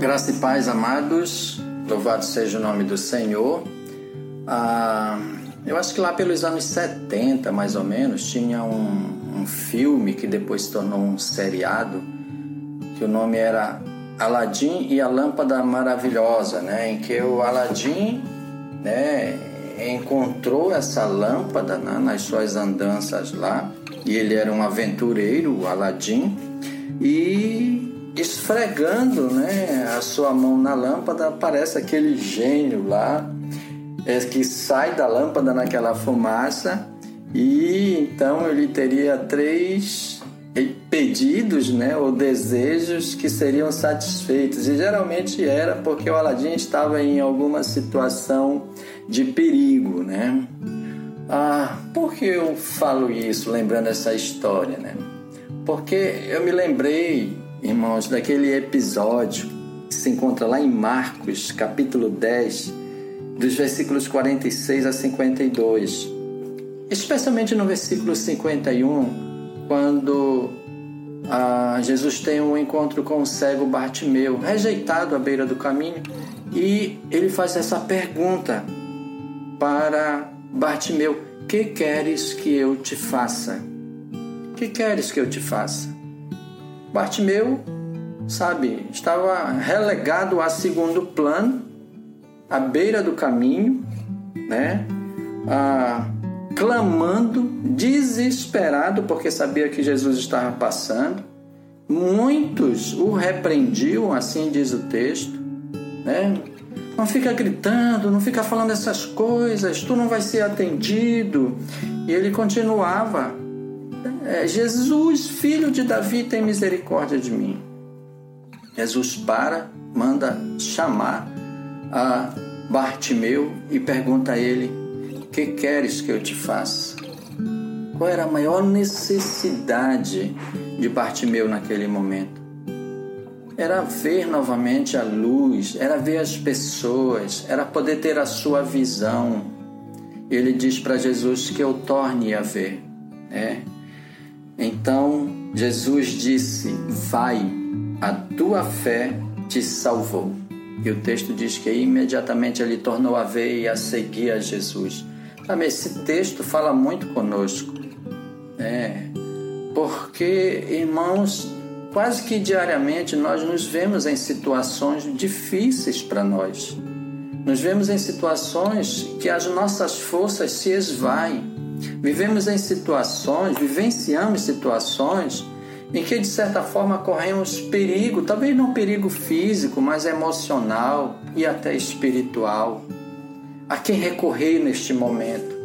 Graça e paz, amados. Louvado seja o nome do Senhor. Ah, eu acho que lá pelos anos 70, mais ou menos, tinha um, um filme que depois se tornou um seriado, que o nome era Aladim e a Lâmpada Maravilhosa, né? em que o Aladim né, encontrou essa lâmpada né, nas suas andanças lá, e ele era um aventureiro, o Aladim, e esfregando né, a sua mão na lâmpada, aparece aquele gênio lá é, que sai da lâmpada naquela fumaça e então ele teria três pedidos né, ou desejos que seriam satisfeitos e geralmente era porque o Aladim estava em alguma situação de perigo, né? Ah, por que eu falo isso lembrando essa história, né? Porque eu me lembrei irmãos, daquele episódio que se encontra lá em Marcos, capítulo 10, dos versículos 46 a 52. Especialmente no versículo 51, quando ah, Jesus tem um encontro com o cego Bartimeu, rejeitado à beira do caminho, e ele faz essa pergunta para Bartimeu: Que queres que eu te faça? Que queres que eu te faça? Bartimeu, sabe, estava relegado a segundo plano, à beira do caminho, né? Clamando, desesperado, porque sabia que Jesus estava passando. Muitos o repreendiam, assim diz o texto, né? Não fica gritando, não fica falando essas coisas, tu não vai ser atendido. E ele continuava é, Jesus, filho de Davi, tem misericórdia de mim. Jesus para, manda chamar a Bartimeu e pergunta a ele: Que queres que eu te faça? Qual era a maior necessidade de Bartimeu naquele momento? Era ver novamente a luz, era ver as pessoas, era poder ter a sua visão. Ele diz para Jesus que eu torne a ver. É, então Jesus disse: Vai, a tua fé te salvou. E o texto diz que imediatamente ele tornou a ver e a seguir a Jesus. Sabe, esse texto fala muito conosco. É, porque, irmãos, quase que diariamente nós nos vemos em situações difíceis para nós. Nos vemos em situações que as nossas forças se esvaem Vivemos em situações, vivenciamos situações em que de certa forma corremos perigo, talvez não perigo físico, mas emocional e até espiritual. A quem recorrer neste momento,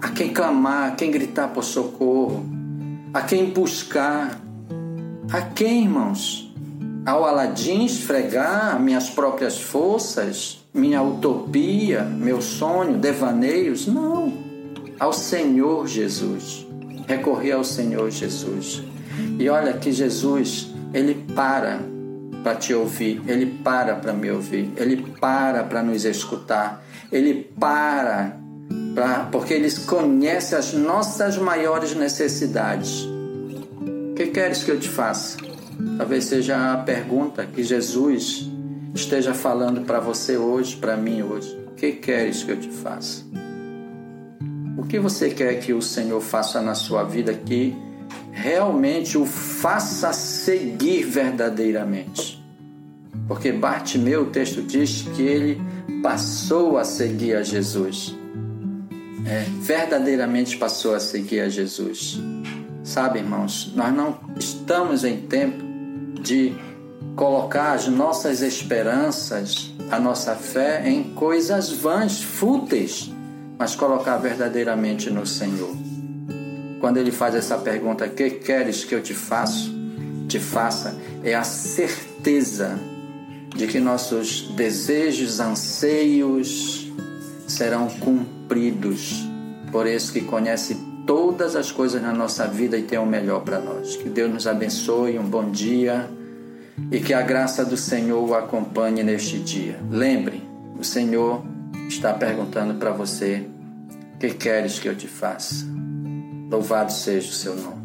a quem clamar, a quem gritar por socorro, a quem buscar, a quem, irmãos? Ao Aladim esfregar minhas próprias forças, minha utopia, meu sonho, devaneios? Não ao Senhor Jesus. Recorrer ao Senhor Jesus. E olha que Jesus, ele para para te ouvir, ele para para me ouvir, ele para para nos escutar, ele para pra, porque ele conhece as nossas maiores necessidades. O que queres que eu te faça? Talvez seja a pergunta que Jesus esteja falando para você hoje, para mim hoje. O que queres que eu te faça? O que você quer que o Senhor faça na sua vida que realmente o faça seguir verdadeiramente? Porque Bartimeu, o texto diz que ele passou a seguir a Jesus. É, verdadeiramente passou a seguir a Jesus. Sabe, irmãos, nós não estamos em tempo de colocar as nossas esperanças, a nossa fé em coisas vãs, fúteis mas colocar verdadeiramente no Senhor. Quando ele faz essa pergunta, que queres que eu te faço? Te faça, é a certeza de que nossos desejos, anseios serão cumpridos por esse que conhece todas as coisas na nossa vida e tem o melhor para nós. Que Deus nos abençoe, um bom dia e que a graça do Senhor o acompanhe neste dia. Lembre, o Senhor está perguntando para você: que queres que eu te faça? Louvado seja o seu nome.